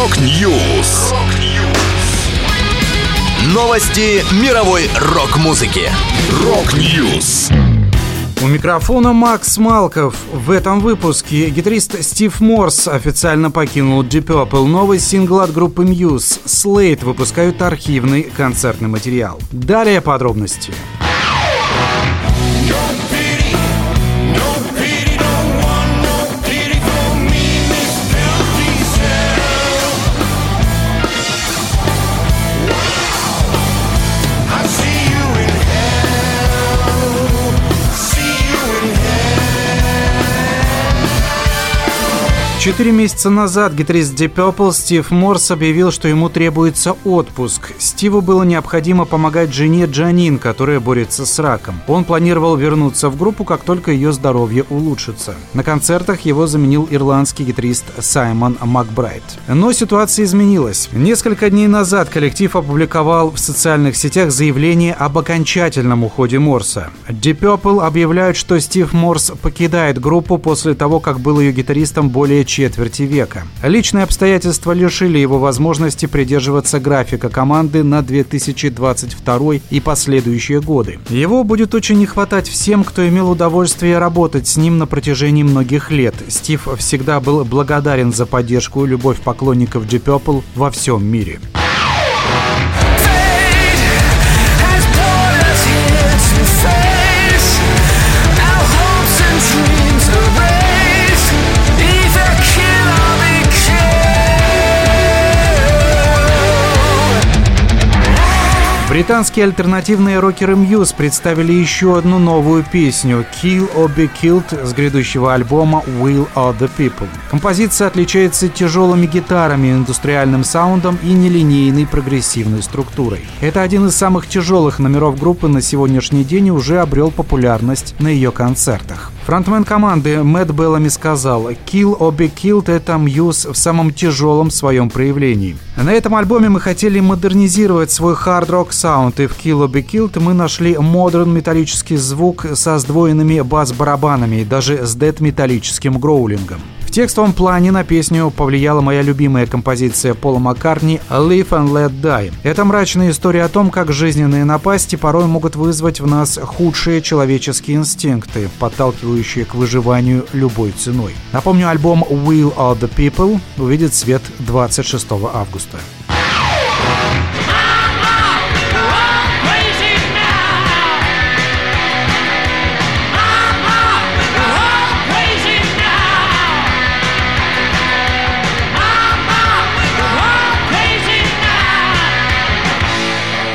Rock News. Новости мировой рок-музыки. Rock News. У микрофона Макс Малков. В этом выпуске гитарист Стив Морс официально покинул Deep Purple. Новый сингл от группы Muse. Slade выпускают архивный концертный материал. Далее подробности. Четыре месяца назад гитарист Deep Purple Стив Морс объявил, что ему требуется отпуск. Стиву было необходимо помогать жене Джанин, которая борется с раком. Он планировал вернуться в группу, как только ее здоровье улучшится. На концертах его заменил ирландский гитарист Саймон Макбрайт. Но ситуация изменилась. Несколько дней назад коллектив опубликовал в социальных сетях заявление об окончательном уходе Морса. Deep Purple объявляют, что Стив Морс покидает группу после того, как был ее гитаристом более четверти века. Личные обстоятельства лишили его возможности придерживаться графика команды на 2022 и последующие годы. Его будет очень не хватать всем, кто имел удовольствие работать с ним на протяжении многих лет. Стив всегда был благодарен за поддержку и любовь поклонников Deep Purple во всем мире. Британские альтернативные рокеры Muse представили еще одну новую песню «Kill or Be Killed» с грядущего альбома «Will of the People». Композиция отличается тяжелыми гитарами, индустриальным саундом и нелинейной прогрессивной структурой. Это один из самых тяжелых номеров группы на сегодняшний день и уже обрел популярность на ее концертах. Фронтмен команды Мэтт Беллами сказал, «Kill or Be Killed» — это Muse в самом тяжелом своем проявлении. На этом альбоме мы хотели модернизировать свой хард-рок саунд, и в Kill or Be Killed мы нашли модерн металлический звук со сдвоенными бас-барабанами и даже с дэт-металлическим гроулингом. В текстовом плане на песню повлияла моя любимая композиция Пола Маккартни «Live and Let Die». Это мрачная история о том, как жизненные напасти порой могут вызвать в нас худшие человеческие инстинкты, подталкивающие к выживанию любой ценой. Напомню, альбом «Will of the People» увидит свет 26 августа.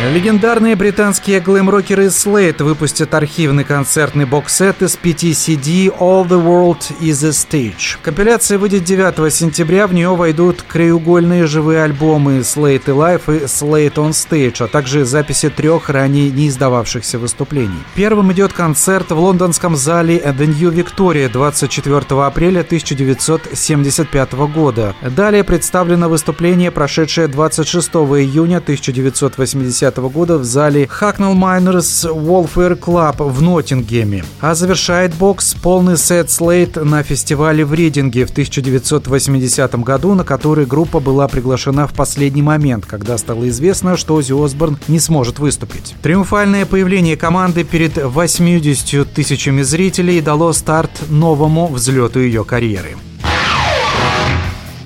Легендарные британские глэм-рокеры Slate выпустят архивный концертный бокс-сет из пяти CD «All the World is a Stage». Компиляция выйдет 9 сентября, в нее войдут краеугольные живые альбомы Slate Life и Slate on Stage, а также записи трех ранее не издававшихся выступлений. Первым идет концерт в лондонском зале The New Victoria 24 апреля 1975 года. Далее представлено выступление, прошедшее 26 июня 1980 2010 года в зале Hacknell Miners Welfare Club в Ноттингеме. А завершает бокс полный сет Слейт на фестивале в Ридинге в 1980 году, на который группа была приглашена в последний момент, когда стало известно, что Ози Осборн не сможет выступить. Триумфальное появление команды перед 80 тысячами зрителей дало старт новому взлету ее карьеры.